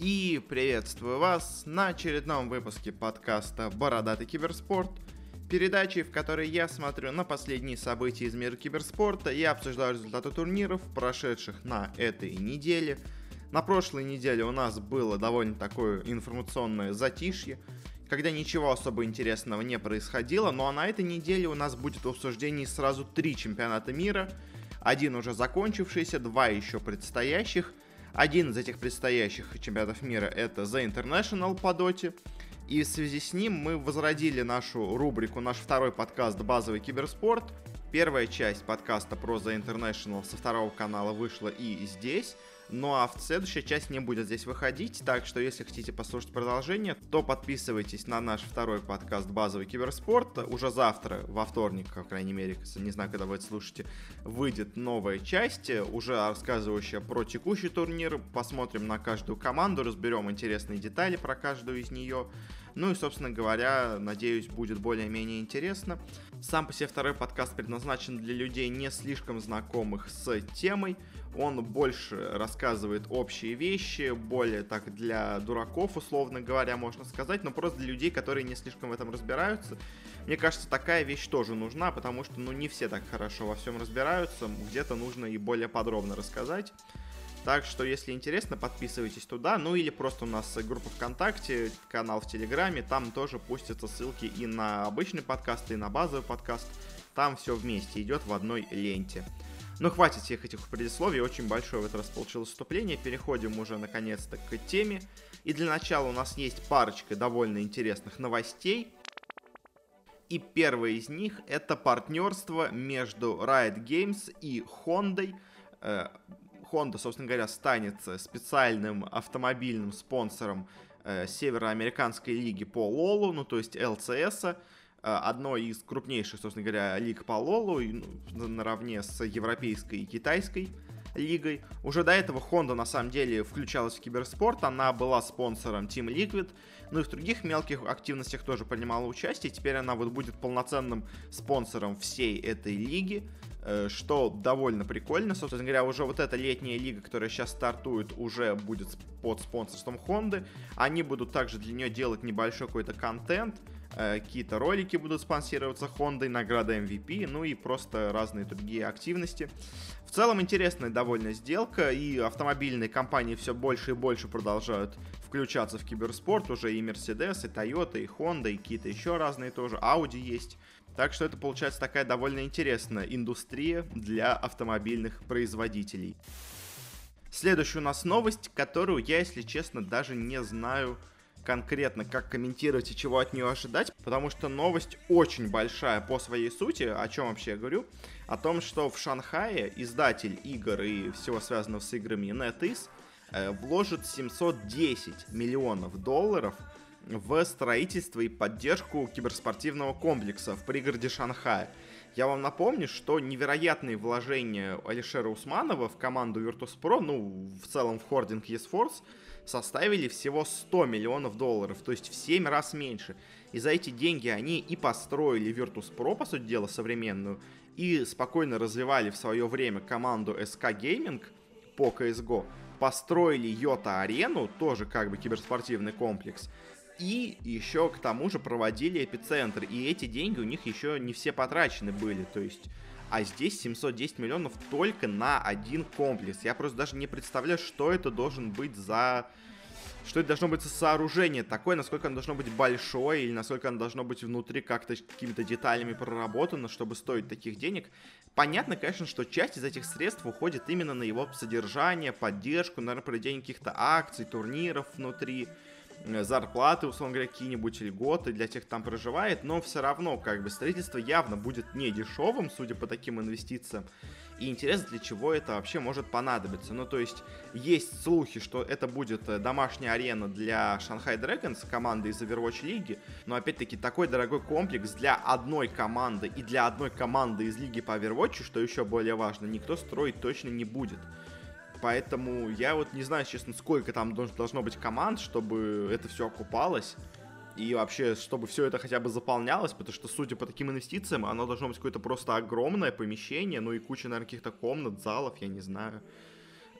И приветствую вас на очередном выпуске подкаста «Бородатый киберспорт», передачи, в которой я смотрю на последние события из мира киберспорта. И обсуждаю результаты турниров, прошедших на этой неделе. На прошлой неделе у нас было довольно такое информационное затишье, когда ничего особо интересного не происходило, ну а на этой неделе у нас будет в обсуждении сразу три чемпионата мира, один уже закончившийся, два еще предстоящих – один из этих предстоящих чемпионатов мира это The International по доте. И в связи с ним мы возродили нашу рубрику, наш второй подкаст «Базовый киберспорт». Первая часть подкаста про The International со второго канала вышла и здесь. Ну а в следующая часть не будет здесь выходить, так что если хотите послушать продолжение, то подписывайтесь на наш второй подкаст «Базовый киберспорт». Уже завтра, во вторник, по крайней мере, не знаю, когда вы это слушаете, выйдет новая часть, уже рассказывающая про текущий турнир. Посмотрим на каждую команду, разберем интересные детали про каждую из нее. Ну и, собственно говоря, надеюсь, будет более-менее интересно. Сам по себе второй подкаст предназначен для людей не слишком знакомых с темой. Он больше рассказывает общие вещи, более так для дураков, условно говоря, можно сказать, но просто для людей, которые не слишком в этом разбираются. Мне кажется, такая вещь тоже нужна, потому что, ну, не все так хорошо во всем разбираются, где-то нужно и более подробно рассказать. Так что, если интересно, подписывайтесь туда. Ну или просто у нас группа ВКонтакте, канал в Телеграме. Там тоже пустятся ссылки и на обычный подкаст, и на базовый подкаст. Там все вместе идет в одной ленте. Ну, хватит всех этих предисловий, очень большое в этот раз получилось вступление. Переходим уже наконец-то к теме. И для начала у нас есть парочка довольно интересных новостей. И первая из них это партнерство между Riot Games и Honda. Э, Honda, собственно говоря, станет специальным автомобильным спонсором э, североамериканской лиги по Лолу, ну то есть ЛЦС. Э, одной из крупнейших, собственно говоря, лиг по Лолу, ну, наравне с европейской и китайской лигой. Уже до этого Honda на самом деле включалась в киберспорт, она была спонсором Team Liquid, ну и в других мелких активностях тоже принимала участие. Теперь она вот будет полноценным спонсором всей этой лиги, э, что довольно прикольно. Собственно говоря, уже вот эта летняя лига, которая сейчас стартует, уже будет под спонсорством Honda. Они будут также для нее делать небольшой какой-то контент, какие-то ролики будут спонсироваться Honda, награда MVP, ну и просто разные другие активности. В целом интересная довольно сделка, и автомобильные компании все больше и больше продолжают включаться в киберспорт, уже и Mercedes, и Toyota, и Honda, и какие-то еще разные тоже, Audi есть. Так что это получается такая довольно интересная индустрия для автомобильных производителей. Следующая у нас новость, которую я, если честно, даже не знаю, конкретно, как комментировать и чего от нее ожидать, потому что новость очень большая по своей сути, о чем вообще я говорю, о том, что в Шанхае издатель игр и всего связанного с играми NetEase э, вложит 710 миллионов долларов в строительство и поддержку киберспортивного комплекса в пригороде Шанхая. Я вам напомню, что невероятные вложения Алишера Усманова в команду Virtus.pro, ну, в целом в хординг eSforce, составили всего 100 миллионов долларов, то есть в 7 раз меньше. И за эти деньги они и построили Virtus.pro, по сути дела, современную, и спокойно развивали в свое время команду SK Gaming по CSGO, построили Йота Арену, тоже как бы киберспортивный комплекс, и еще к тому же проводили эпицентр. И эти деньги у них еще не все потрачены были. То есть а здесь 710 миллионов только на один комплекс. Я просто даже не представляю, что это должен быть за... Что это должно быть за сооружение такое, насколько оно должно быть большое, или насколько оно должно быть внутри как-то какими-то деталями проработано, чтобы стоить таких денег. Понятно, конечно, что часть из этих средств уходит именно на его содержание, поддержку, наверное, проведение каких-то акций, турниров внутри. Зарплаты, условно говоря, какие-нибудь льготы для тех, кто там проживает, но все равно, как бы, строительство явно будет не дешевым, судя по таким инвестициям. И интересно, для чего это вообще может понадобиться. Ну, то есть, есть слухи, что это будет э, домашняя арена для Shanghai Dragons, команды из Overwatch лиги, но, опять-таки, такой дорогой комплекс для одной команды и для одной команды из лиги по Overwatch, что еще более важно, никто строить точно не будет. Поэтому я вот не знаю, честно, сколько там должно быть команд, чтобы это все окупалось. И вообще, чтобы все это хотя бы заполнялось, потому что, судя по таким инвестициям, оно должно быть какое-то просто огромное помещение, ну и куча, наверное, каких-то комнат, залов, я не знаю.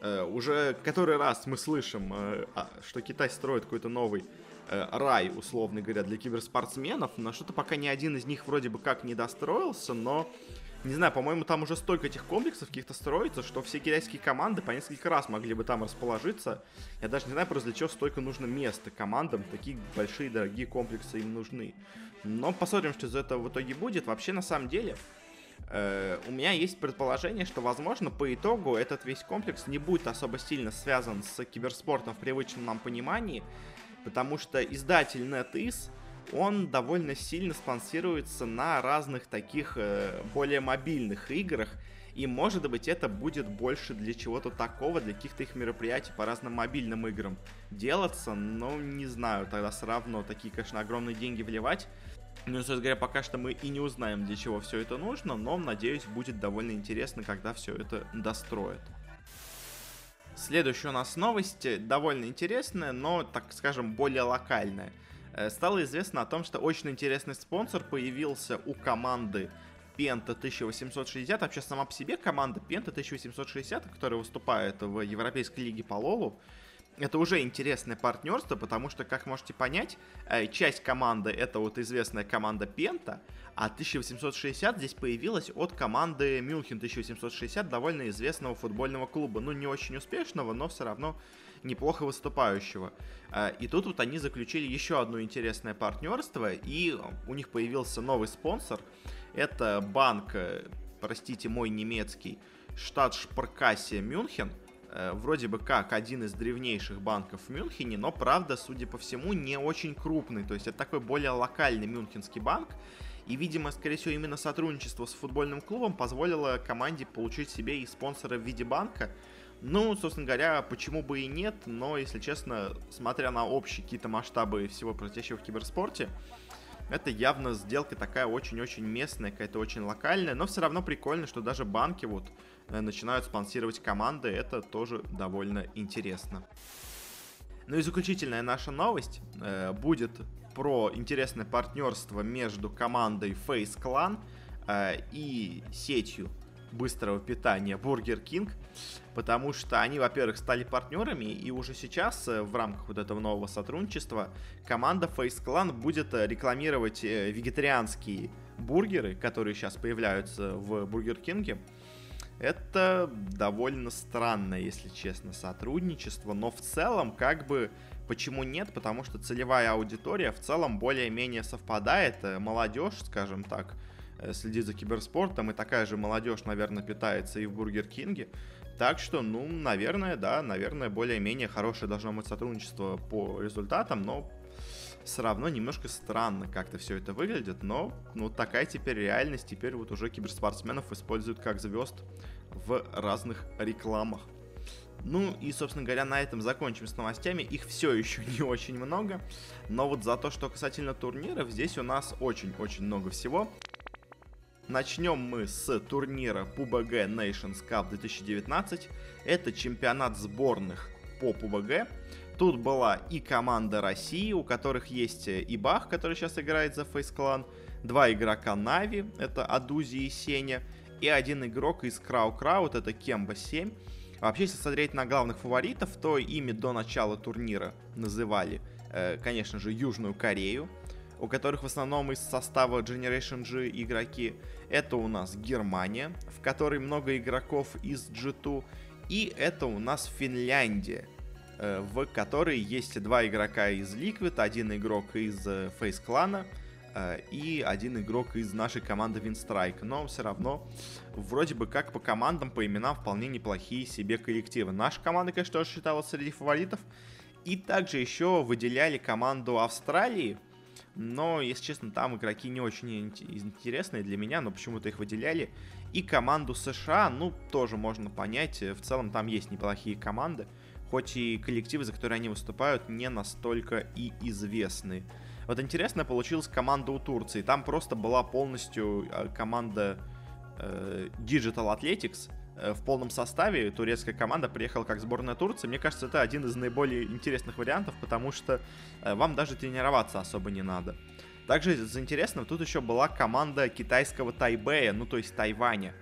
Э, уже который раз мы слышим, э, а, что Китай строит какой-то новый э, рай, условно говоря, для киберспортсменов, но что-то пока ни один из них вроде бы как не достроился, но не знаю, по-моему, там уже столько этих комплексов каких-то строится, что все китайские команды по несколько раз могли бы там расположиться. Я даже не знаю просто для чего столько нужно места командам, такие большие дорогие комплексы им нужны. Но посмотрим, что из этого в итоге будет. Вообще, на самом деле, э, у меня есть предположение, что, возможно, по итогу этот весь комплекс не будет особо сильно связан с киберспортом в привычном нам понимании, потому что издатель NetEase он довольно сильно спонсируется на разных таких э, более мобильных играх, и может быть это будет больше для чего-то такого, для каких-то их мероприятий по разным мобильным играм делаться, но не знаю, тогда все равно такие, конечно, огромные деньги вливать. Ну, собственно говоря, пока что мы и не узнаем, для чего все это нужно, но, надеюсь, будет довольно интересно, когда все это достроят. Следующая у нас новость довольно интересная, но, так скажем, более локальная – Э, стало известно о том, что очень интересный спонсор появился у команды Penta 1860. Вообще сама по себе команда Penta 1860, которая выступает в Европейской лиге по Лолу, это уже интересное партнерство, потому что, как можете понять, э, часть команды это вот известная команда Пента, а 1860 здесь появилась от команды Мюнхен 1860, довольно известного футбольного клуба. Ну, не очень успешного, но все равно неплохо выступающего. А, и тут вот они заключили еще одно интересное партнерство, и у них появился новый спонсор. Это банк, э, простите мой немецкий, штат Шпаркасия Мюнхен. Э, вроде бы как один из древнейших банков в Мюнхене, но правда, судя по всему, не очень крупный. То есть это такой более локальный мюнхенский банк. И, видимо, скорее всего, именно сотрудничество с футбольным клубом позволило команде получить себе и спонсора в виде банка. Ну, собственно говоря, почему бы и нет, но, если честно, смотря на общие какие-то масштабы всего происходящего в киберспорте, это явно сделка такая очень-очень местная, какая-то очень локальная, но все равно прикольно, что даже банки вот э, начинают спонсировать команды, это тоже довольно интересно. Ну и заключительная наша новость э, будет про интересное партнерство между командой Face Clan э, и сетью быстрого питания Burger King, потому что они, во-первых, стали партнерами, и уже сейчас э, в рамках вот этого нового сотрудничества команда Face Clan будет э, рекламировать э, вегетарианские бургеры, которые сейчас появляются в Burger King. Это довольно странное, если честно, сотрудничество, но в целом, как бы, почему нет? Потому что целевая аудитория в целом более-менее совпадает, молодежь, скажем так, следит за киберспортом, и такая же молодежь, наверное, питается и в Бургер Кинге. Так что, ну, наверное, да, наверное, более-менее хорошее должно быть сотрудничество по результатам, но все равно немножко странно как-то все это выглядит, но ну такая теперь реальность, теперь вот уже киберспортсменов используют как звезд в разных рекламах. Ну и, собственно говоря, на этом закончим с новостями. Их все еще не очень много. Но вот за то, что касательно турниров, здесь у нас очень-очень много всего. Начнем мы с турнира PUBG Nations Cup 2019. Это чемпионат сборных по PUBG. Тут была и команда России, у которых есть и Бах, который сейчас играет за Face Clan, два игрока Нави, это Адузи и Сеня, и один игрок из Крау Краут, это Кемба 7. Вообще, если смотреть на главных фаворитов, то ими до начала турнира называли, э, конечно же, Южную Корею, у которых в основном из состава Generation G игроки. Это у нас Германия, в которой много игроков из G2. И это у нас Финляндия, э, в которой есть два игрока из Liquid, один игрок из э, Face Clan э, и один игрок из нашей команды Winstrike. Но все равно, вроде бы как по командам, по именам вполне неплохие себе коллективы. Наша команда, конечно, тоже считалась среди фаворитов. И также еще выделяли команду Австралии, но, если честно, там игроки не очень интересные для меня, но почему-то их выделяли. И команду США, ну, тоже можно понять, в целом там есть неплохие команды, хоть и коллективы, за которые они выступают, не настолько и известны. Вот интересно получилась команда у Турции, там просто была полностью э, команда э, Digital Athletics, Э, в полном составе турецкая команда приехала как сборная Турции. Мне кажется, это один из наиболее интересных вариантов, потому что э, вам даже тренироваться особо не надо. Также из интересного тут еще была команда китайского Тайбэя, ну то есть Тайваня.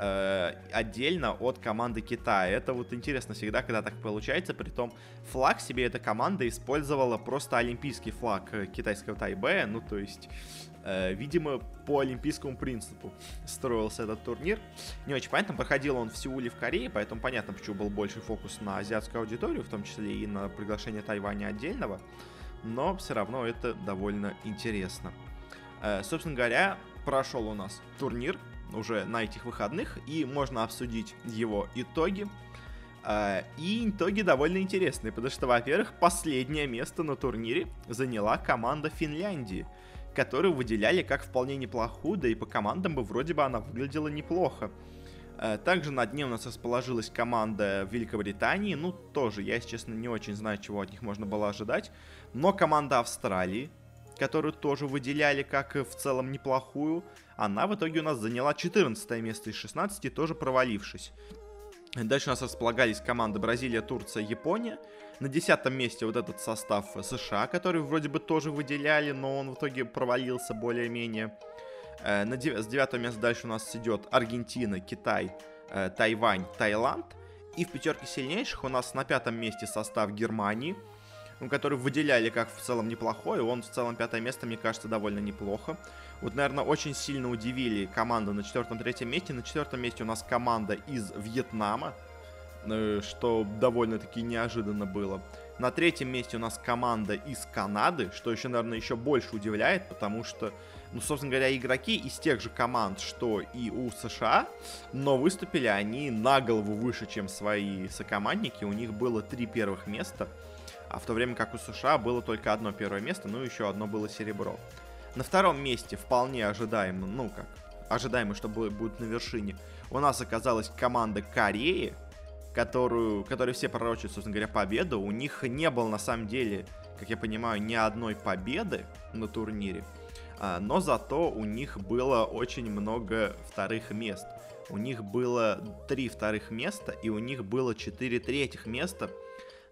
э, отдельно от команды Китая. Это вот интересно всегда, когда так получается. Притом флаг себе эта команда использовала просто олимпийский флаг э, китайского Тайбэя. Ну, то есть, э, видимо, по олимпийскому принципу строился этот турнир. Не очень понятно, проходил он в Сеуле, в Корее, поэтому понятно, почему был больше фокус на азиатскую аудиторию, в том числе и на приглашение Тайваня отдельного. Но все равно это довольно интересно. Э, собственно говоря, прошел у нас турнир уже на этих выходных, и можно обсудить его итоги. Э, и итоги довольно интересные, потому что, во-первых, последнее место на турнире заняла команда Финляндии, которую выделяли как вполне неплохую, да и по командам бы вроде бы она выглядела неплохо. Э, также на дне у нас расположилась команда Великобритании. Ну, тоже, я, если честно, не очень знаю, чего от них можно было ожидать. Но команда Австралии, которую тоже выделяли как в целом неплохую, она в итоге у нас заняла 14 место из 16, тоже провалившись. Дальше у нас располагались команды Бразилия, Турция, Япония. На десятом месте вот этот состав США, который вроде бы тоже выделяли, но он в итоге провалился более-менее. Э, на дев... С девятого места дальше у нас идет Аргентина, Китай, э, Тайвань, Таиланд. И в пятерке сильнейших у нас на пятом месте состав Германии – ну, который выделяли как в целом неплохой, он в целом пятое место, мне кажется, довольно неплохо. Вот, наверное, очень сильно удивили команду на четвертом-третьем месте. На четвертом месте у нас команда из Вьетнама, что довольно-таки неожиданно было. На третьем месте у нас команда из Канады, что еще, наверное, еще больше удивляет, потому что, ну, собственно говоря, игроки из тех же команд, что и у США, но выступили они на голову выше, чем свои сокомандники. У них было три первых места – а в то время как у США было только одно первое место, ну и еще одно было серебро. На втором месте вполне ожидаемо, ну как, ожидаемо, что будет на вершине, у нас оказалась команда Кореи, которую, которой все пророчат, собственно говоря, победу. У них не было, на самом деле, как я понимаю, ни одной победы на турнире, а, но зато у них было очень много вторых мест. У них было три вторых места, и у них было четыре третьих места –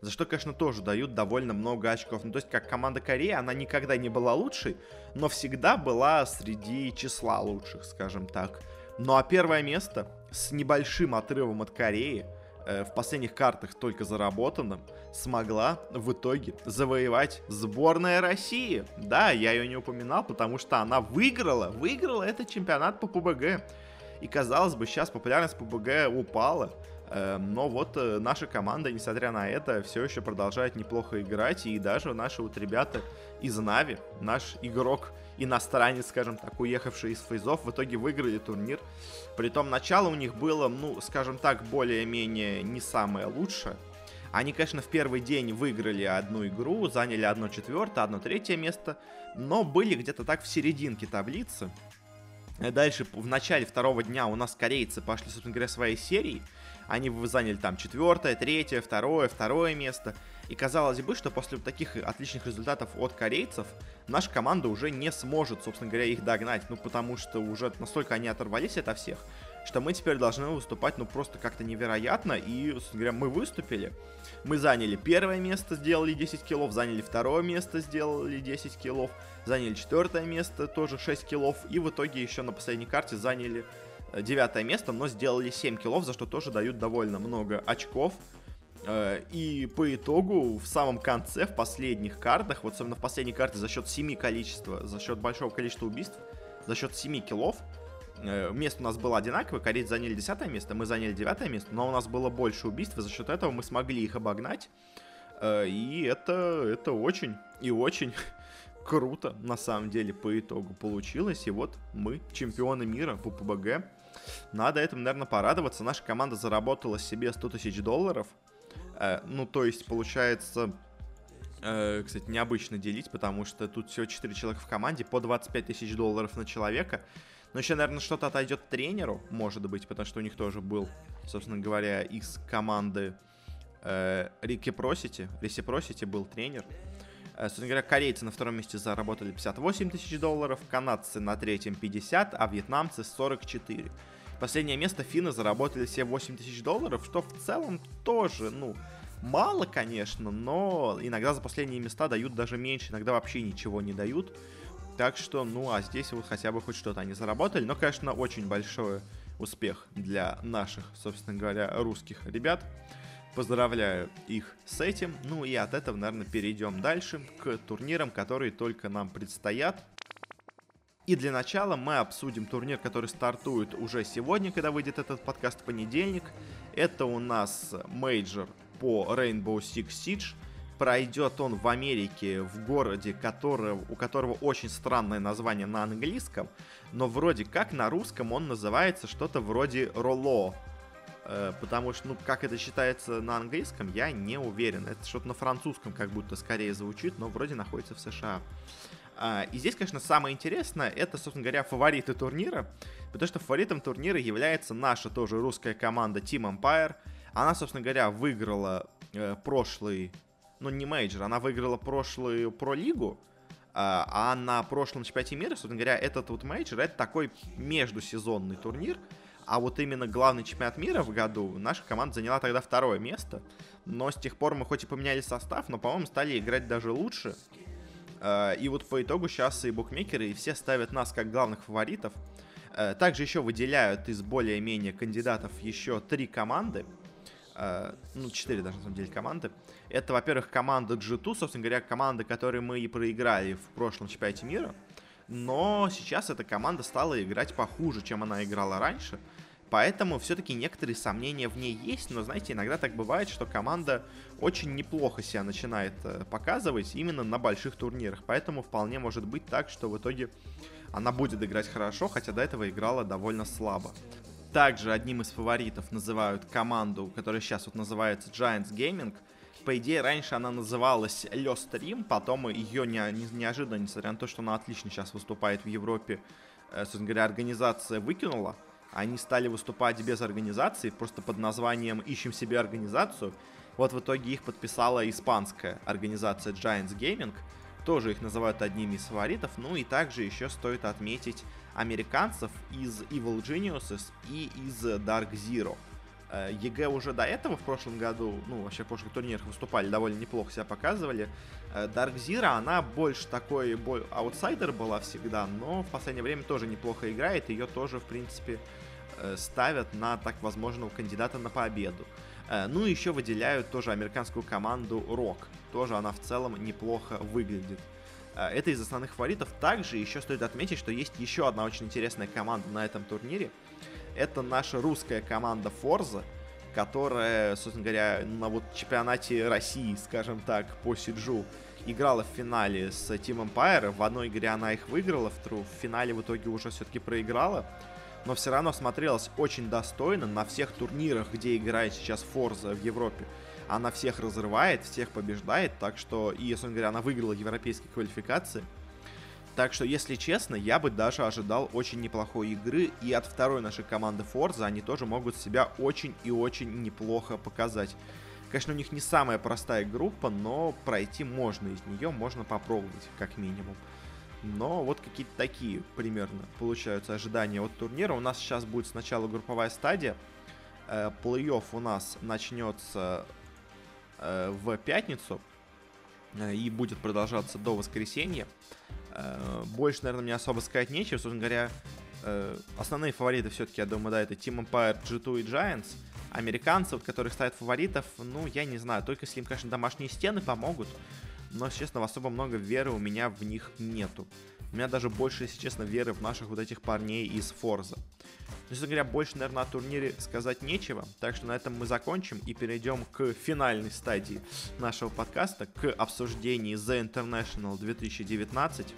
за что, конечно, тоже дают довольно много очков. Ну, то есть, как команда Кореи, она никогда не была лучшей, но всегда была среди числа лучших, скажем так. Ну а первое место с небольшим отрывом от Кореи, э, в последних картах только заработанным, смогла в итоге завоевать сборная России. Да, я ее не упоминал, потому что она выиграла, выиграла этот чемпионат по ПБГ. И казалось бы, сейчас популярность ПБГ упала. Эм, но вот э, наша команда, несмотря на это, все еще продолжает неплохо играть. И даже наши вот ребята из Нави, наш игрок иностранец, скажем так, уехавший из фейзов, в итоге выиграли турнир. Притом начало у них было, ну, скажем так, более-менее не самое лучшее. Они, конечно, в первый день выиграли одну игру, заняли одно четвертое, одно третье место, но были где-то так в серединке таблицы. Дальше, в начале второго дня у нас корейцы пошли, собственно говоря, своей серии – они заняли там четвертое, третье, второе, второе место. И казалось бы, что после таких отличных результатов от корейцев, наша команда уже не сможет, собственно говоря, их догнать. Ну, потому что уже настолько они оторвались от всех, что мы теперь должны выступать, ну, просто как-то невероятно. И, собственно говоря, мы выступили. Мы заняли первое место, сделали 10 киллов, заняли второе место, сделали 10 киллов, заняли четвертое место, тоже 6 киллов. И в итоге еще на последней карте заняли девятое место, но сделали 7 киллов, за что тоже дают довольно много очков. Э, и по итогу в самом конце, в последних картах, вот особенно в последней карте за счет 7 количества, за счет большого количества убийств, за счет 7 киллов, э, место у нас было одинаковое, корейцы заняли 10 место, мы заняли 9 место, но у нас было больше убийств, и за счет этого мы смогли их обогнать. Э, и это, это очень и очень круто, на самом деле, по итогу получилось. И вот мы чемпионы мира по ПБГ. Надо этому, наверное, порадоваться. Наша команда заработала себе 100 тысяч долларов. Э, ну, то есть, получается, э, кстати, необычно делить, потому что тут всего 4 человека в команде, по 25 тысяч долларов на человека. Но еще, наверное, что-то отойдет тренеру, может быть, потому что у них тоже был, собственно говоря, из команды э, Рики Просити. Риси Просити был тренер. Э, собственно говоря, корейцы на втором месте заработали 58 тысяч долларов, канадцы на третьем 50, а вьетнамцы 44. Последнее место финны заработали все 8 тысяч долларов, что в целом тоже, ну, мало, конечно, но иногда за последние места дают даже меньше, иногда вообще ничего не дают. Так что, ну, а здесь вот хотя бы хоть что-то они заработали. Но, конечно, очень большое успех для наших, собственно говоря, русских ребят. Поздравляю их с этим. Ну и от этого, наверное, перейдем дальше к турнирам, которые только нам предстоят. И для начала мы обсудим турнир, который стартует уже сегодня, когда выйдет этот подкаст в понедельник. Это у нас major по Rainbow Six Siege. Пройдет он в Америке, в городе, которого, у которого очень странное название на английском, но вроде как на русском он называется что-то вроде Ролло. Э, потому что, ну, как это считается на английском, я не уверен. Это что-то на французском как будто скорее звучит, но вроде находится в США. А, и здесь, конечно, самое интересное, это, собственно говоря, фавориты турнира, потому что фаворитом турнира является наша тоже русская команда Team Empire. Она, собственно говоря, выиграла э, прошлый, ну не major, она выиграла прошлую про-лигу, а, а на прошлом чемпионате мира, собственно говоря, этот вот major, это такой междусезонный турнир, а вот именно главный чемпионат мира в году наша команда заняла тогда второе место. Но с тех пор мы хоть и поменяли состав, но, по-моему, стали играть даже лучше. Э, и вот по итогу сейчас и букмекеры, и все ставят нас как главных фаворитов. Э, также еще выделяют из более-менее кандидатов еще три команды. Э, ну, четыре даже, на самом деле, команды. Это, во-первых, команда G2, собственно говоря, команда, которой мы и проиграли в прошлом чемпионате мира. Но сейчас эта команда стала играть похуже, чем она играла раньше. Поэтому все-таки некоторые сомнения в ней есть, но, знаете, иногда так бывает, что команда очень неплохо себя начинает э, показывать именно на больших турнирах. Поэтому вполне может быть так, что в итоге она будет играть хорошо, хотя до этого играла довольно слабо. Также одним из фаворитов называют команду, которая сейчас вот называется Giants Gaming. По идее, раньше она называлась Lost Stream, потом ее не, не, неожиданно, несмотря на то, что она отлично сейчас выступает в Европе, э, собственно говоря, организация выкинула они стали выступать без организации, просто под названием «Ищем себе организацию». Вот в итоге их подписала испанская организация Giants Gaming, тоже их называют одними из фаворитов, ну и также еще стоит отметить американцев из Evil Geniuses и из Dark Zero. Э, EG уже до этого в прошлом году, ну, вообще в прошлых турнирах выступали, довольно неплохо себя показывали. Э, Dark Zero, она больше такой аутсайдер была всегда, но в последнее время тоже неплохо играет, ее тоже, в принципе, ставят на так возможного кандидата на победу. Э, ну и еще выделяют тоже американскую команду Рок. Тоже она в целом неплохо выглядит. Э, это из основных фаворитов. Также еще стоит отметить, что есть еще одна очень интересная команда на этом турнире. Это наша русская команда Forza, которая, собственно говоря, на вот чемпионате России, скажем так, по Сиджу, играла в финале с Team Empire. В одной игре она их выиграла, в, в финале в итоге уже все-таки проиграла но все равно смотрелась очень достойно на всех турнирах, где играет сейчас Форза в Европе. Она всех разрывает, всех побеждает, так что, и, собственно говоря, она выиграла европейские квалификации. Так что, если честно, я бы даже ожидал очень неплохой игры, и от второй нашей команды Forza они тоже могут себя очень и очень неплохо показать. Конечно, у них не самая простая группа, но пройти можно из нее, можно попробовать, как минимум. Но вот какие-то такие примерно получаются ожидания от турнира. У нас сейчас будет сначала групповая стадия. Э, плей-офф у нас начнется э, в пятницу э, и будет продолжаться до воскресенья. Больше, наверное, мне особо сказать нечего. Собственно говоря, основные фавориты все-таки, я думаю, да, это Team Empire, G2 и Giants. Американцы, вот, которые ставят фаворитов, ну, я не знаю, только если им, конечно, домашние стены помогут но, честно, особо много веры у меня в них нету. У меня даже больше, если честно, веры в наших вот этих парней из Форза. Но, честно говоря, больше, наверное, о турнире сказать нечего, так что на этом мы закончим и перейдем к финальной стадии нашего подкаста, к обсуждению The International 2019.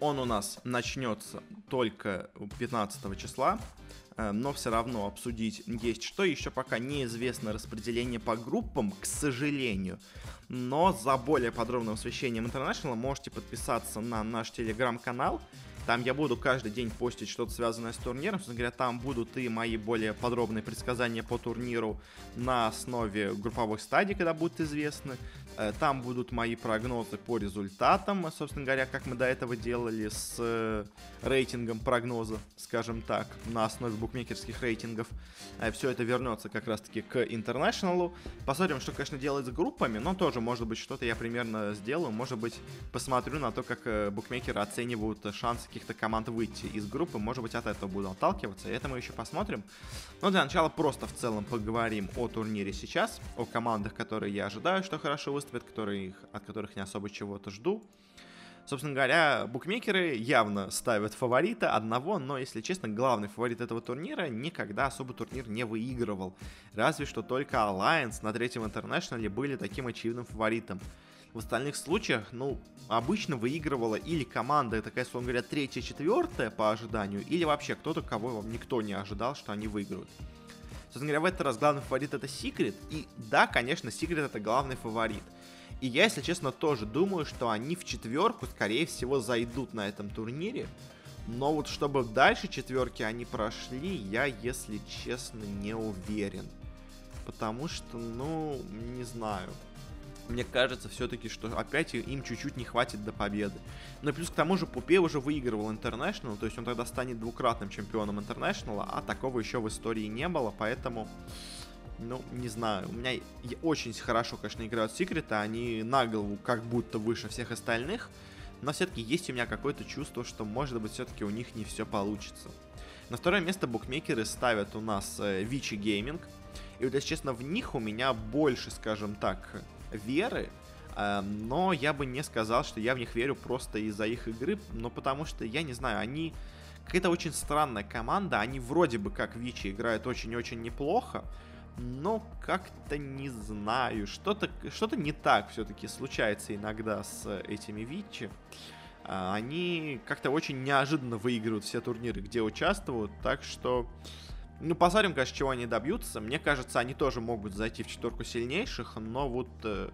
Он у нас начнется только 15 числа, но все равно обсудить есть что. Еще пока неизвестно распределение по группам, к сожалению. Но за более подробным освещением International можете подписаться на наш телеграм-канал. Там я буду каждый день постить что-то связанное с турниром. Собственно говоря, там будут и мои более подробные предсказания по турниру на основе групповых стадий, когда будут известны. Э, там будут мои прогнозы по результатам, собственно говоря, как мы до этого делали с э, рейтингом прогноза, скажем так, на основе букмекерских рейтингов. Э, Все это вернется как раз-таки к интернешналу. Посмотрим, что, конечно, делать с группами, но тоже, может быть, что-то я примерно сделаю. Может быть, посмотрю на то, как букмекеры оценивают шансы каких-то команд выйти из группы. Может быть, от этого буду отталкиваться, это мы еще посмотрим. Но для начала просто в целом поговорим о турнире сейчас, о командах, которые я ожидаю, что хорошо выступят, которые, от которых не особо чего-то жду. Собственно говоря, букмекеры явно ставят фаворита одного, но, если честно, главный фаворит этого турнира никогда особо турнир не выигрывал. Разве что только Alliance на третьем интернешнале были таким очевидным фаворитом. В остальных случаях, ну, обычно выигрывала или команда, такая, условно говоря, третья, четвертая по ожиданию, или вообще кто-то, кого никто не ожидал, что они выиграют. Собственно говоря, в этот раз главный фаворит это Секрет, и да, конечно, Секрет это главный фаворит. И я, если честно, тоже думаю, что они в четверку, скорее всего, зайдут на этом турнире. Но вот чтобы дальше четверки они прошли, я, если честно, не уверен. Потому что, ну, не знаю мне кажется все-таки, что опять им чуть-чуть не хватит до победы. Но плюс к тому же Пупе уже выигрывал Интернешнл, то есть он тогда станет двукратным чемпионом Интернешнла, а такого еще в истории не было, поэтому, ну, не знаю, у меня очень хорошо, конечно, играют Секреты, они на голову как будто выше всех остальных, но все-таки есть у меня какое-то чувство, что, может быть, все-таки у них не все получится. На второе место букмекеры ставят у нас э, Вичи Гейминг, и вот, если честно, в них у меня больше, скажем так, веры, эм, но я бы не сказал, что я в них верю просто из-за их игры, но потому что, я не знаю, они какая-то очень странная команда, они вроде бы как Вичи играют очень-очень неплохо, но как-то не знаю, что-то что не так все-таки случается иногда с этими Вичи. Э, они как-то очень неожиданно выигрывают все турниры, где участвуют, так что ну, посмотрим, конечно, чего они добьются. Мне кажется, они тоже могут зайти в четверку сильнейших, но вот э,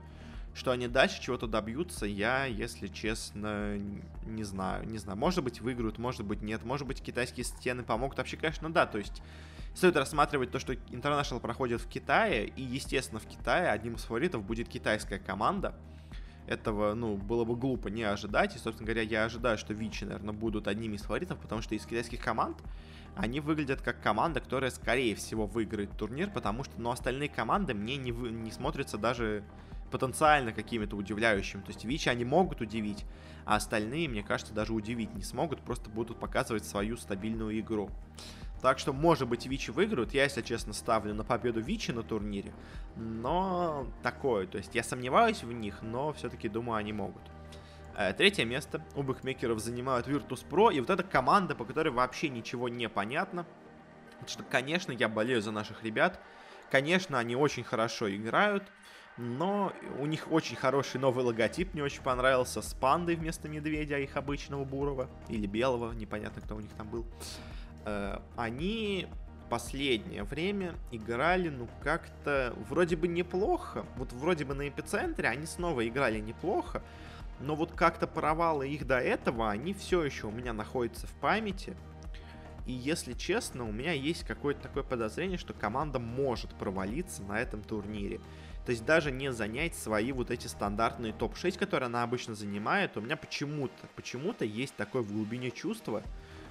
что они дальше чего-то добьются, я, если честно, не знаю. Не знаю, может быть, выиграют, может быть, нет. Может быть, китайские стены помогут. Вообще, конечно, да, то есть стоит рассматривать то, что International проходит в Китае, и, естественно, в Китае одним из фаворитов будет китайская команда. Этого, ну, было бы глупо не ожидать. И, собственно говоря, я ожидаю, что Вичи, наверное, будут одними из фаворитов, потому что из китайских команд они выглядят как команда, которая, скорее всего, выиграет турнир, потому что, ну, остальные команды мне не, не смотрятся даже потенциально какими-то удивляющими. То есть Вичи они могут удивить, а остальные, мне кажется, даже удивить не смогут, просто будут показывать свою стабильную игру. Так что, может быть, Вичи выиграют. Я, если честно, ставлю на победу Вичи на турнире. Но такое. То есть я сомневаюсь в них, но все-таки думаю, они могут. Э, третье место у букмекеров занимают Virtus.pro, и вот эта команда, по которой вообще ничего не понятно. Потому что, конечно, я болею за наших ребят. Конечно, они очень хорошо играют, но у них очень хороший новый логотип, мне очень понравился, с пандой вместо медведя, их обычного бурого, или белого, непонятно, кто у них там был. Э, они последнее время играли, ну, как-то вроде бы неплохо. Вот вроде бы на эпицентре они снова играли неплохо, но вот как-то провалы их до этого, они все еще у меня находятся в памяти. И если честно, у меня есть какое-то такое подозрение, что команда может провалиться на этом турнире. То есть даже не занять свои вот эти стандартные топ-6, которые она обычно занимает, у меня почему-то, почему-то есть такое в глубине чувство,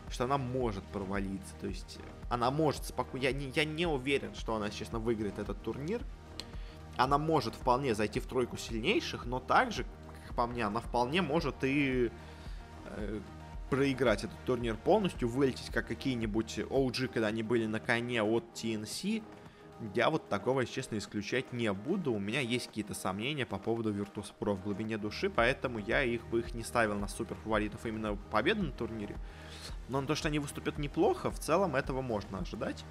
что она может провалиться. То есть она может спокойно... Я не, я не уверен, что она, честно, выиграет этот турнир. Она может вполне зайти в тройку сильнейших, но также по мне, она вполне может и э, проиграть этот турнир полностью, вылететь как какие-нибудь OG, когда они были на коне от TNC. Я вот такого, если честно, исключать не буду. У меня есть какие-то сомнения по поводу Virtus.pro в глубине души, поэтому я их бы их не ставил на супер фаворитов именно победы на турнире. Но на то, что они выступят неплохо, в целом этого можно ожидать.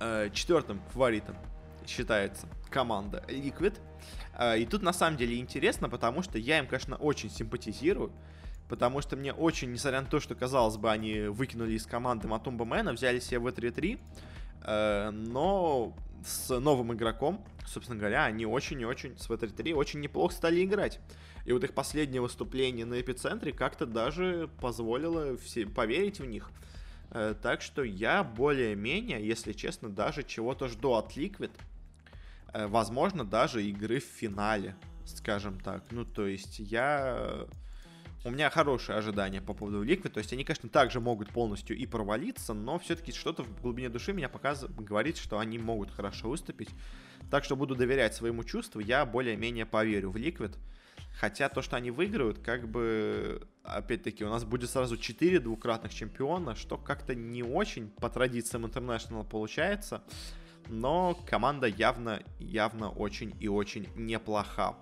Э, четвертым фаворитом считается команда Liquid. А, и тут на самом деле интересно, потому что я им, конечно, очень симпатизирую. Потому что мне очень, несмотря на то, что, казалось бы, они выкинули из команды Матумба Мэна, взяли себе В3-3, э, но с новым игроком, собственно говоря, они очень и очень с В3-3 очень неплохо стали играть. И вот их последнее выступление на эпицентре как-то даже позволило все поверить в них. Э, так что я более-менее, если честно, даже чего-то жду от Liquid. Э, возможно, даже игры в финале. скажем так. Ну, то есть я... У меня хорошие ожидания по поводу Liquid. То есть они, конечно, также могут полностью и провалиться, но все-таки что-то в глубине души меня показывает, говорит, что они могут хорошо выступить. Так что буду доверять своему чувству. Я более-менее поверю в Liquid. Хотя то, что они выиграют, как бы, опять-таки, у нас будет сразу 4 двукратных чемпиона, что как-то не очень по традициям International получается. Но команда явно, явно очень и очень неплоха.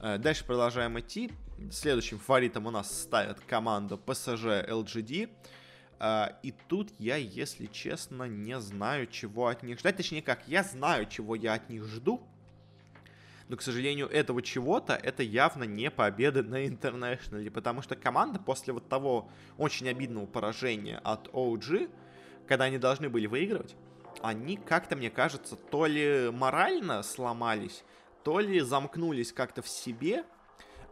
Э, дальше продолжаем идти. Следующим фаворитом у нас ставят команду PSG LGD. И тут я, если честно, не знаю, чего от них ждать. Точнее как, я знаю, чего я от них жду. Но, к сожалению, этого чего-то, это явно не победа на Интернешнале. Потому что команда после вот того очень обидного поражения от OG, когда они должны были выигрывать, они как-то, мне кажется, то ли морально сломались, то ли замкнулись как-то в себе.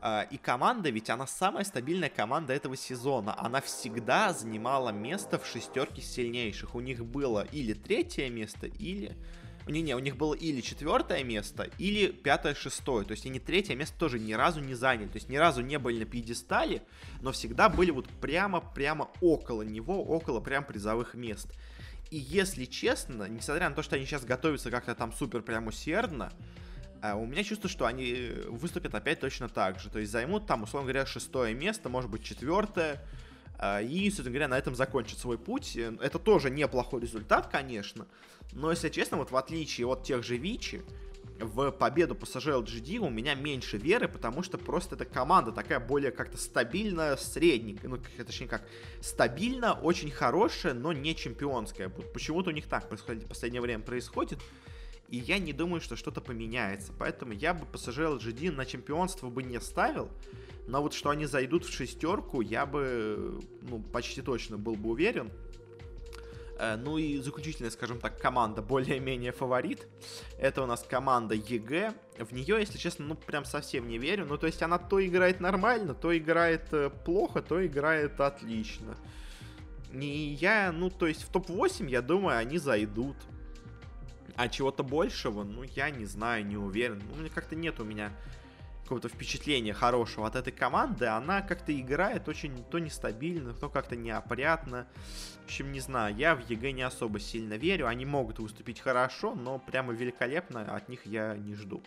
А, и команда, ведь она самая стабильная команда этого сезона. Она всегда занимала место в шестерке сильнейших. У них было или третье место, или... Не, не, у них было или четвертое место, или пятое, шестое. То есть они третье место тоже ни разу не заняли. То есть ни разу не были на пьедестале, но всегда были вот прямо-прямо около него, около прям призовых мест. И если честно, несмотря на то, что они сейчас готовятся как-то там супер прям усердно, э, у меня чувство, что они выступят опять точно так же. То есть займут там, условно говоря, шестое место, может быть, четвертое. Э, и, собственно говоря, на этом закончат свой путь. Это тоже неплохой результат, конечно. Но, если честно, вот в отличие от тех же Вичи, в победу PSG LGD у меня меньше веры, потому что просто эта команда такая более как-то стабильная, средненькая, ну, точнее как, стабильно, очень хорошая, но не чемпионская. Почему-то у них так происходит, в последнее время происходит, и я не думаю, что что-то поменяется. Поэтому я бы PSG LGD на чемпионство бы не ставил, но вот что они зайдут в шестерку, я бы, ну, почти точно был бы уверен. Э, ну и заключительная, скажем так, команда более-менее фаворит. Это у нас команда EG. В нее, если честно, ну прям совсем не верю. Ну то есть она то играет нормально, то играет э, плохо, то играет отлично. И я, ну то есть в топ-8, я думаю, они зайдут. А чего-то большего, ну я не знаю, не уверен. Ну, как-то нет у меня какого-то впечатления хорошего от этой команды, она как-то играет очень то нестабильно, то как-то неопрятно. В общем, не знаю, я в EG не особо сильно верю. Они могут выступить хорошо, но прямо великолепно от них я не жду.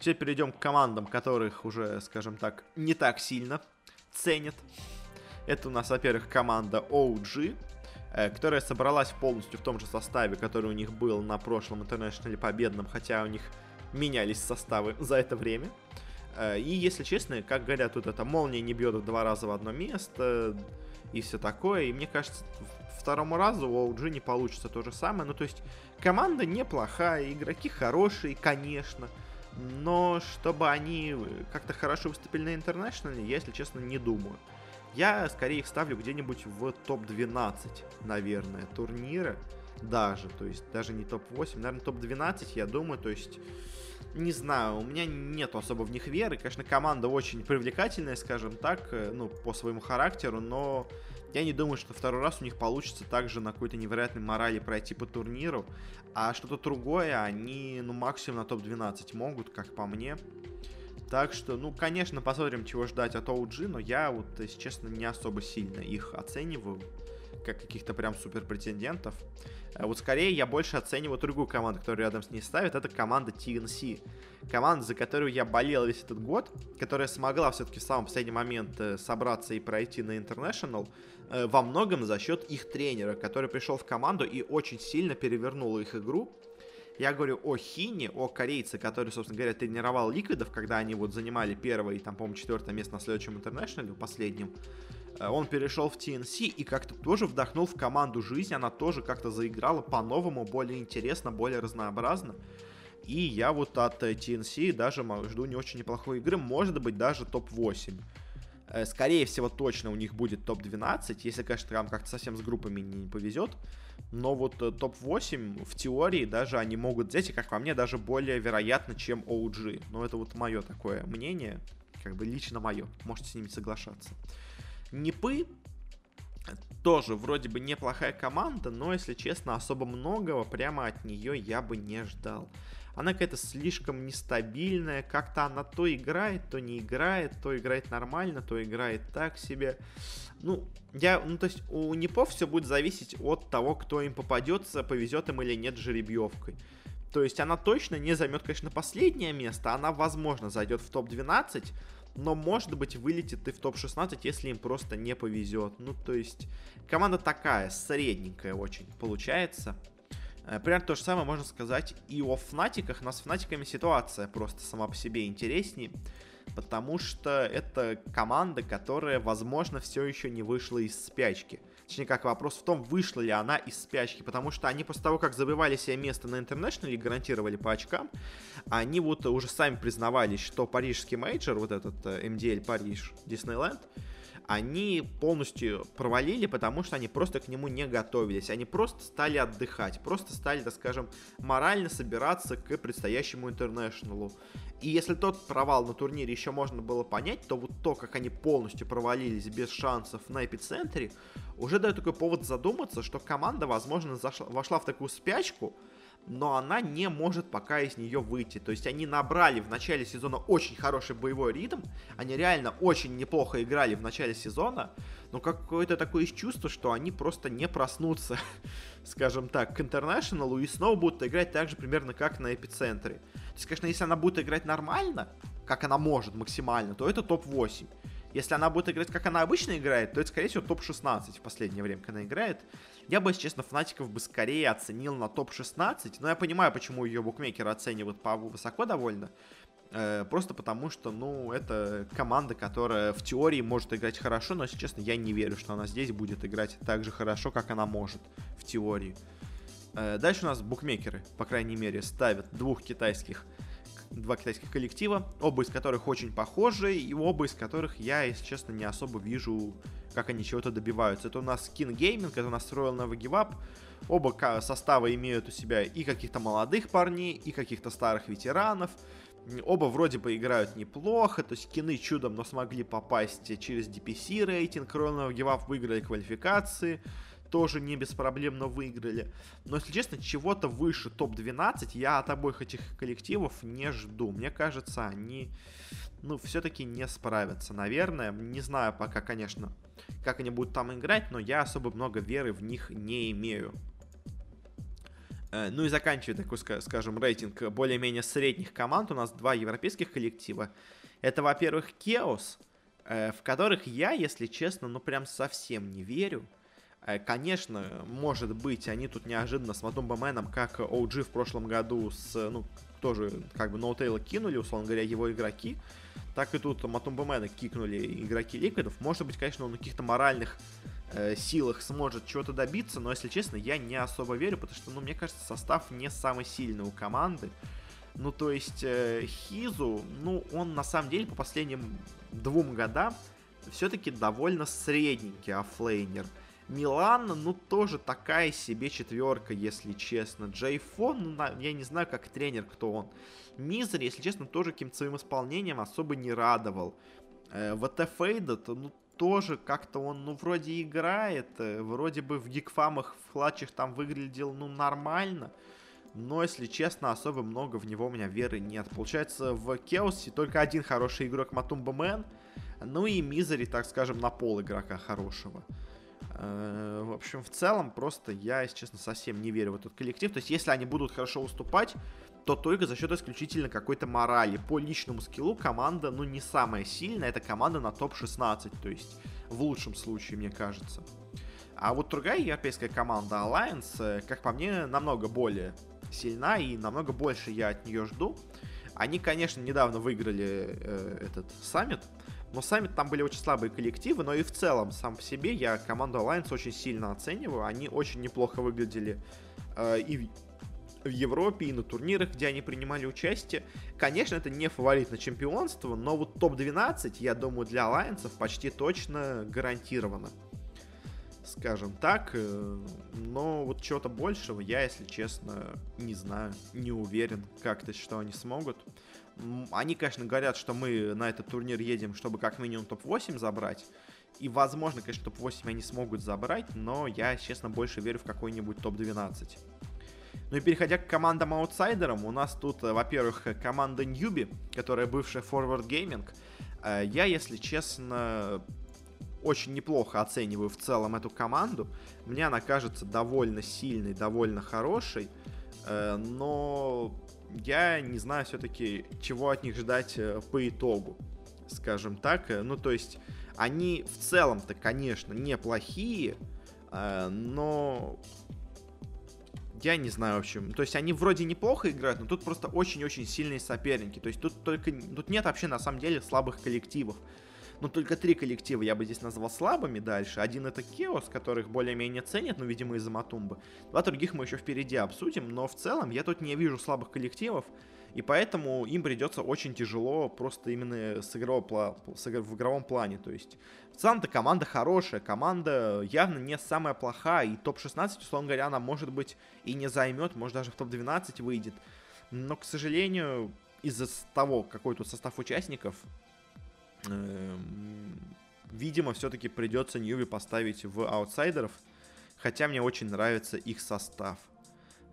Теперь перейдем к командам, которых уже, скажем так, не так сильно ценят. Это у нас, во-первых, команда OG, которая собралась полностью в том же составе, который у них был на прошлом интернешнале победном, хотя у них менялись составы за это время. Э, и, если честно, как говорят, тут это молния не бьет в два раза в одно место и все такое. И мне кажется, второму разу у OG не получится то же самое. Ну, то есть, команда неплохая, игроки хорошие, конечно. Но чтобы они как-то хорошо выступили на интернешнале, я, если честно, не думаю. Я скорее их ставлю где-нибудь в топ-12, наверное, турнира даже. То есть даже не топ-8, наверное, топ-12, я думаю. То есть не знаю, у меня нет особо в них веры. Конечно, команда очень привлекательная, скажем так, э, ну, по своему характеру, но я не думаю, что второй раз у них получится также на какой-то невероятной морали пройти по турниру. А что-то другое они, ну, максимум на топ-12 могут, как по мне. Так что, ну, конечно, посмотрим, чего ждать от OG, но я, вот, если честно, не особо сильно их оцениваю, как каких-то прям супер претендентов. Э, вот скорее я больше оцениваю другую команду, которая рядом с ней ставит. Это команда TNC. Команда, за которую я болел весь этот год, которая смогла все-таки в самый последний момент э, собраться и пройти на International, э, во многом за счет их тренера, который пришел в команду и очень сильно перевернул их игру. Я говорю о Хине, о корейце, который, собственно говоря, тренировал Ликвидов, когда они вот занимали первое и, там, по-моему, четвертое место на следующем интернешнале, последнем. Э, он перешел в TNC и как-то тоже вдохнул в команду жизнь, она тоже как-то заиграла по-новому, более интересно, более разнообразно. И я вот от TNC э, даже жду не очень неплохой игры, может быть даже топ-8. Э, скорее всего, точно у них будет топ-12, если, конечно, там как-то совсем с группами не повезет. Но вот топ-8 в теории даже они могут взять, и, как по мне, даже более вероятно, чем OG. Но это вот мое такое мнение, как бы лично мое. Можете с ними соглашаться. Непы тоже вроде бы неплохая команда, но, если честно, особо многого прямо от нее я бы не ждал. она какая-то слишком нестабильная, как-то она то играет, то не играет, то играет нормально, то играет так себе. Ну, я, ну, то есть у Непов все будет зависеть от того, кто им попадется, повезет им или нет жеребьевкой. То есть она точно не займет, конечно, последнее место, она, возможно, зайдет в топ-12, но, может быть, вылетит и в топ-16, если им просто не повезет. Ну, то есть, команда такая, средненькая очень получается. Э, примерно то же самое можно сказать и о Фнатиках, но с Фнатиками ситуация просто сама по себе интереснее, потому что это команда, которая, возможно, все еще не вышла из спячки. Точнее, как вопрос в том, вышла ли она из спячки, потому что они после того, как забивали себе место на Интернешнл и гарантировали по очкам, они вот уже сами признавались, что парижский major, вот этот MDL Париж Диснейленд, они полностью провалили, потому что они просто к нему не готовились. Они просто стали отдыхать, просто стали, так скажем, морально собираться к предстоящему интернешнлу. И если тот провал на турнире еще можно было понять, то вот то, как они полностью провалились без шансов на эпицентре, уже дает такой повод задуматься, что команда, возможно, зашла, вошла в такую спячку, но она не может пока из нее выйти. То есть они набрали в начале сезона очень хороший боевой ритм, они реально очень неплохо играли в начале сезона, но какое-то такое чувство, что они просто не проснутся, скажем так, к интернешнлу и снова будут играть так же примерно как на эпицентре. То есть, конечно, если она будет играть нормально, как она может максимально, то это топ-8. Если она будет играть, как она обычно играет, то это, скорее всего, топ-16 в последнее время, когда она играет. Я бы, если честно, Фнатиков бы скорее оценил на топ-16, но я понимаю, почему ее букмекеры оценивают по высоко довольно. Э, просто потому, что, ну, это команда, которая в теории может играть хорошо, но, если честно, я не верю, что она здесь будет играть так же хорошо, как она может в теории. Э, дальше у нас букмекеры, по крайней мере, ставят двух китайских два китайских коллектива, оба из которых очень похожи, и оба из которых я, если честно, не особо вижу, как они чего-то добиваются. Это у нас Skin Gaming, это у нас Royal Nova Give Up. Оба состава имеют у себя и каких-то молодых парней, и каких-то старых ветеранов. Оба вроде бы играют неплохо, то есть кины чудом, но смогли попасть через DPC рейтинг. Royal Nova Give Up выиграли квалификации тоже не беспроблемно выиграли. Но, если честно, чего-то выше топ-12 я от обоих этих коллективов не жду. Мне кажется, они, ну, все-таки не справятся, наверное. Не знаю пока, конечно, как они будут там играть, но я особо много веры в них не имею. Э, ну и заканчивая такой, скажем, рейтинг более-менее средних команд, у нас два европейских коллектива. Это, во-первых, Chaos, э, в которых я, если честно, ну прям совсем не верю. Э, конечно, может быть, они тут неожиданно с Матумба Мэном, как OG в прошлом году с, ну, тоже как бы Ноутейла кинули, условно говоря, его игроки, так и тут Матумба Мэна кикнули игроки Ликвидов. Может быть, конечно, он на каких-то моральных э, силах сможет чего-то добиться, но, если честно, я не особо верю, потому что, ну, мне кажется, состав не самый сильный у команды. Ну, то есть, э, Хизу, ну, он на самом деле по последним двум годам все-таки довольно средненький оффлейнер. Милан, ну, тоже такая себе четверка, если честно. Джей Фон, ну, я не знаю, как тренер, кто он. Мизер, если честно, тоже каким-то своим исполнением особо не радовал. Э, ВТ то, ну, тоже как-то он, ну, вроде играет, э, вроде бы в гикфамах, в клатчах там выглядел, ну, нормально. Но, если честно, особо много в него у меня веры нет. Получается, в Кеосе только один хороший игрок Матумба Мэн, ну и Мизери, так скажем, на пол игрока хорошего. Э, в общем, в целом, просто я, если честно, совсем не верю в этот коллектив. То есть, если они будут хорошо выступать, то только за счет исключительно какой-то морали. По личному скиллу команда, ну, не самая сильная. Это команда на топ-16, то есть, в лучшем случае, мне кажется. А вот другая европейская команда Alliance, э, как по мне, намного более сильна и намного больше я от нее жду. Они, конечно, недавно выиграли э, этот саммит, но сами там были очень слабые коллективы, но и в целом, сам по себе, я команду Alliance очень сильно оцениваю. Они очень неплохо выглядели э, и в, Европе, и на турнирах, где они принимали участие. Конечно, это не фаворит на чемпионство, но вот топ-12, я думаю, для Alliance почти точно гарантировано. Скажем так, э, но вот чего-то большего я, если честно, не знаю, не уверен как-то, что они смогут. Они, конечно, говорят, что мы на этот турнир едем, чтобы как минимум топ-8 забрать. И, возможно, конечно, топ-8 они смогут забрать, но я, честно, больше верю в какой-нибудь топ-12. Ну и переходя к командам-аутсайдерам, у нас тут, э, во-первых, команда Ньюби, которая бывшая Forward Gaming. Э, я, если честно, очень неплохо оцениваю в целом эту команду. Мне она кажется довольно сильной, довольно хорошей. Э, но я не знаю все-таки, чего от них ждать по итогу, скажем так. Ну, то есть, они в целом-то, конечно, неплохие, но я не знаю, в общем. То есть они вроде неплохо играют, но тут просто очень-очень сильные соперники. То есть тут только... Тут нет вообще на самом деле слабых коллективов. Ну, только три коллектива я бы здесь назвал слабыми дальше. Один это Кеос, которых более-менее ценят, ну, видимо, из-за Матумбы. Два других мы еще впереди обсудим, но в целом я тут не вижу слабых коллективов. И поэтому им придется очень тяжело просто именно с игрового, с, в игровом плане. То есть в целом-то команда хорошая, команда явно не самая плохая. И топ-16, условно говоря, она может быть и не займет, может даже в топ-12 выйдет. Но, к сожалению, из-за того, какой тут состав участников, видимо, все-таки придется Ньюби поставить в аутсайдеров. Хотя мне очень нравится их состав.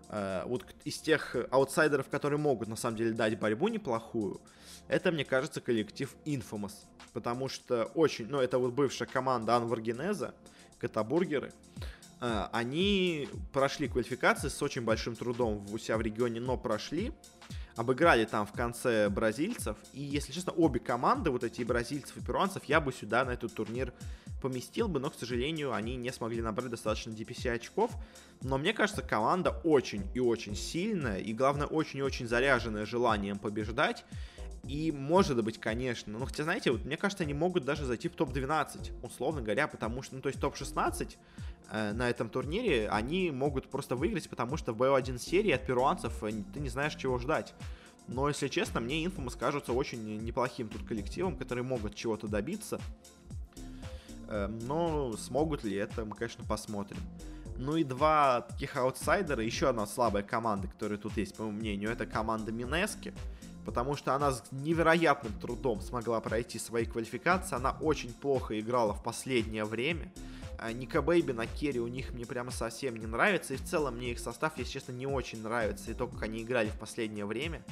Э, вот из тех аутсайдеров, которые могут на самом деле дать борьбу неплохую, это, мне кажется, коллектив Infamous. Потому что очень, ну, это вот бывшая команда Анваргенеза, Катабургеры. Э, они прошли квалификации с очень большим трудом у себя в регионе, но прошли. Обыграли там в конце бразильцев. И, если честно, обе команды, вот эти бразильцев и перуанцев, я бы сюда на этот турнир поместил бы, но, к сожалению, они не смогли набрать достаточно DPC очков. Но мне кажется, команда очень и очень сильная, и, главное, очень и очень заряженная желанием побеждать. И может быть, конечно, ну хотя, знаете, вот мне кажется, они могут даже зайти в топ-12, условно говоря, потому что, ну то есть топ-16 э, на этом турнире они могут просто выиграть, потому что в BO1 серии от перуанцев э, ты не знаешь, чего ждать. Но, если честно, мне Infamous кажутся очень неплохим тут коллективом, которые могут чего-то добиться. Эм, но смогут ли это, мы, конечно, посмотрим. Ну и два таких аутсайдера, еще одна слабая команда, которая тут есть, по моему мнению, это команда Mineski. Потому что она с невероятным трудом смогла пройти свои квалификации. Она очень плохо играла в последнее время. А Nikobaby на carry у них мне прямо совсем не нравится. И в целом мне их состав, если честно, не очень нравится. И то, как они играли в последнее время.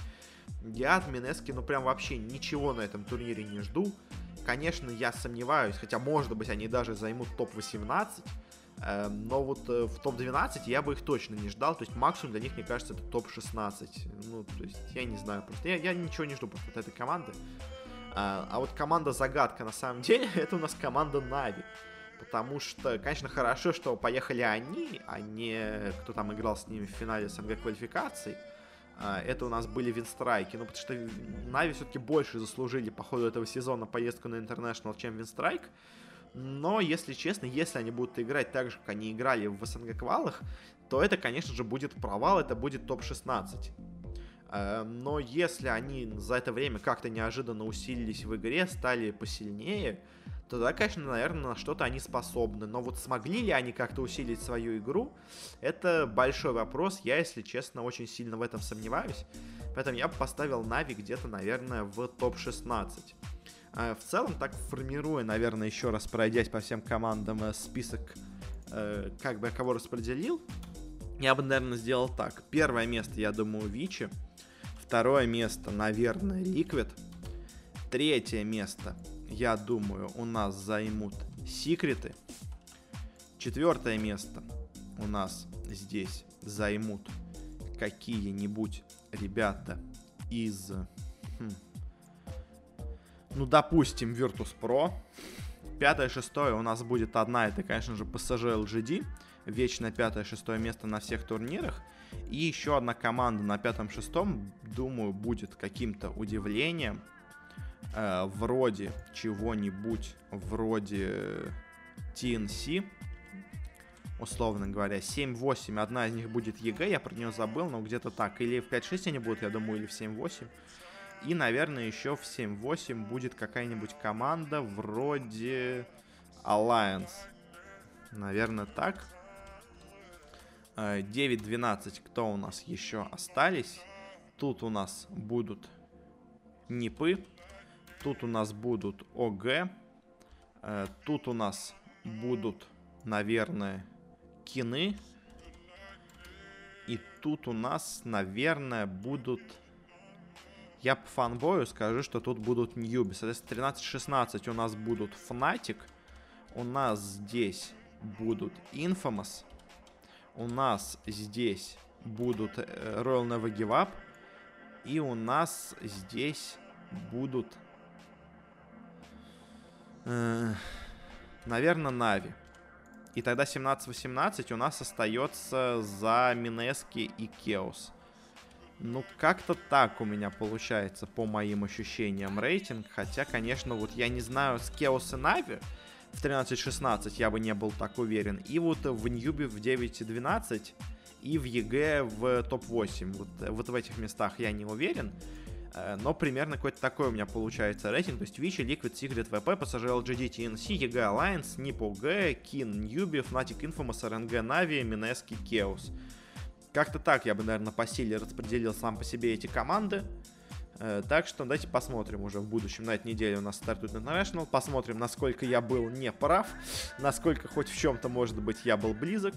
Я от Минески, ну прям вообще ничего на этом турнире не жду. Конечно, я сомневаюсь, хотя, может быть, они даже займут топ-18. Эм, но вот э, в топ-12 я бы их точно не ждал. То есть максимум для них, мне кажется, это топ-16. Ну, то есть я не знаю. Просто я, я ничего не жду просто от этой команды. А, а вот команда загадка на самом деле, это у нас команда Нави. Потому что, конечно, хорошо, что поехали они, а не кто там играл с ними в финале СНГ квалификаций. А, это у нас были винстрайки. Ну, потому что Нави все-таки больше заслужили по ходу этого сезона поездку на International, чем винстрайк. Но, если честно, если они будут играть так же, как они играли в СНГ квалах, то это, конечно же, будет провал, это будет топ-16. А, но если они за это время как-то неожиданно усилились в игре, стали посильнее, тогда, конечно, наверное, на что-то они способны. Но вот смогли ли они как-то усилить свою игру, это большой вопрос. Я, если честно, очень сильно в этом сомневаюсь. Поэтому я бы поставил Нави где-то, наверное, в топ-16. А, в целом, так формируя, наверное, еще раз пройдясь по всем командам э, список, э, как бы я кого распределил, я бы, наверное, сделал так. Первое место, я думаю, Вичи. Второе место, наверное, Ликвид. Третье место, я думаю, у нас займут секреты. Четвертое место у нас здесь займут какие-нибудь ребята из... Хм, ну, допустим, Virtus Pro. Пятое, шестое у нас будет одна, это, конечно же, PSG LGD. Вечное пятое-шестое место на всех турнирах. И еще одна команда на пятом-шестом, думаю, будет каким-то удивлением э, вроде чего-нибудь вроде TNC, условно говоря, 7-8, одна из них будет EG, я про нее забыл, но где-то так, или в 5-6 они будут, я думаю, или в 7-8. И, наверное, еще в 7-8 будет какая-нибудь команда вроде Alliance. Наверное, так. 9-12, э, кто у нас еще остались? Тут у нас будут НИПы, Тут у нас будут ОГ. Э, тут у нас будут, наверное, кины. И тут у нас, наверное, будут... Я по фанбою скажу, что тут будут Ньюби. Соответственно, 13-16 у нас будут Fnatic. У нас здесь будут Infamous. У нас здесь будут э, Royal Never Give Up. И у нас здесь будут... Э, наверное, Нави. И тогда 17-18 у нас остается за Минески и Кеос. Ну, как-то так у меня получается, по моим ощущениям, рейтинг. Хотя, конечно, вот я не знаю, с Кеос и Нави в 13-16 я бы не был так уверен. И вот в Newbie в 9-12 и в EG в топ-8. Вот, вот в этих местах я не уверен. Э, но примерно какой-то такой у меня получается рейтинг. То есть Vici, Liquid, Secret, VP, PSG, LGD, TNC, EG, Alliance, NiP, Keen, Newbie, Fnatic Infamous, RNG, Navi, Mineski, Chaos. Как-то так я бы, наверное, по силе распределил сам по себе эти команды. Э, так что давайте посмотрим уже в будущем. На этой неделе у нас стартует International. Посмотрим, насколько я был не прав. Насколько хоть в чем-то, может быть, я был близок.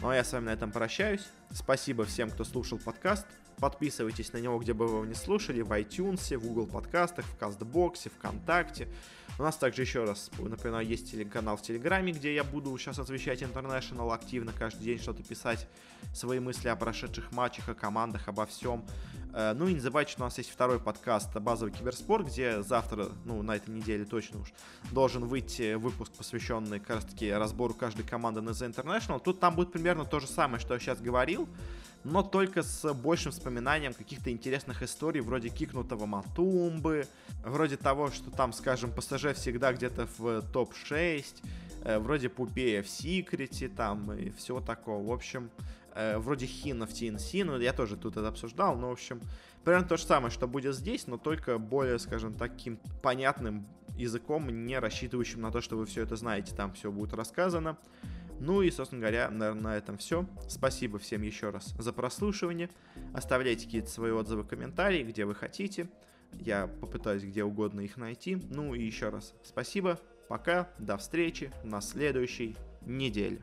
Ну а я с вами на этом прощаюсь. Спасибо всем, кто слушал подкаст. Подписывайтесь на него, где бы вы его не слушали, в iTunes, в Google подкастах, в Кастбоксе, ВКонтакте. У нас также еще раз, например, есть канал в Телеграме, где я буду сейчас освещать International активно, каждый день что-то писать, свои мысли о прошедших матчах, о командах, обо всем. Э, ну и не забывайте, что у нас есть второй подкаст «Базовый киберспорт», где завтра, ну на этой неделе точно уж, должен выйти выпуск, посвященный как раз таки разбору каждой команды на The International. Тут там будет примерно то же самое, что я сейчас говорил, но только с большим вспоминанием каких-то интересных историй, вроде кикнутого Матумбы, вроде того, что там, скажем, ПСЖ всегда где-то в топ-6, э, вроде Пупея в Секрете, там, и всего такого. В общем, э, вроде Хина в TNC, ну, я тоже тут это обсуждал, но, в общем, примерно то же самое, что будет здесь, но только более, скажем, таким понятным языком, не рассчитывающим на то, что вы все это знаете, там все будет рассказано. Ну и, собственно говоря, наверное, на этом все. Спасибо всем еще раз за прослушивание. Оставляйте какие-то свои отзывы, комментарии, где вы хотите. Я попытаюсь где угодно их найти. Ну и еще раз спасибо. Пока. До встречи на следующей неделе.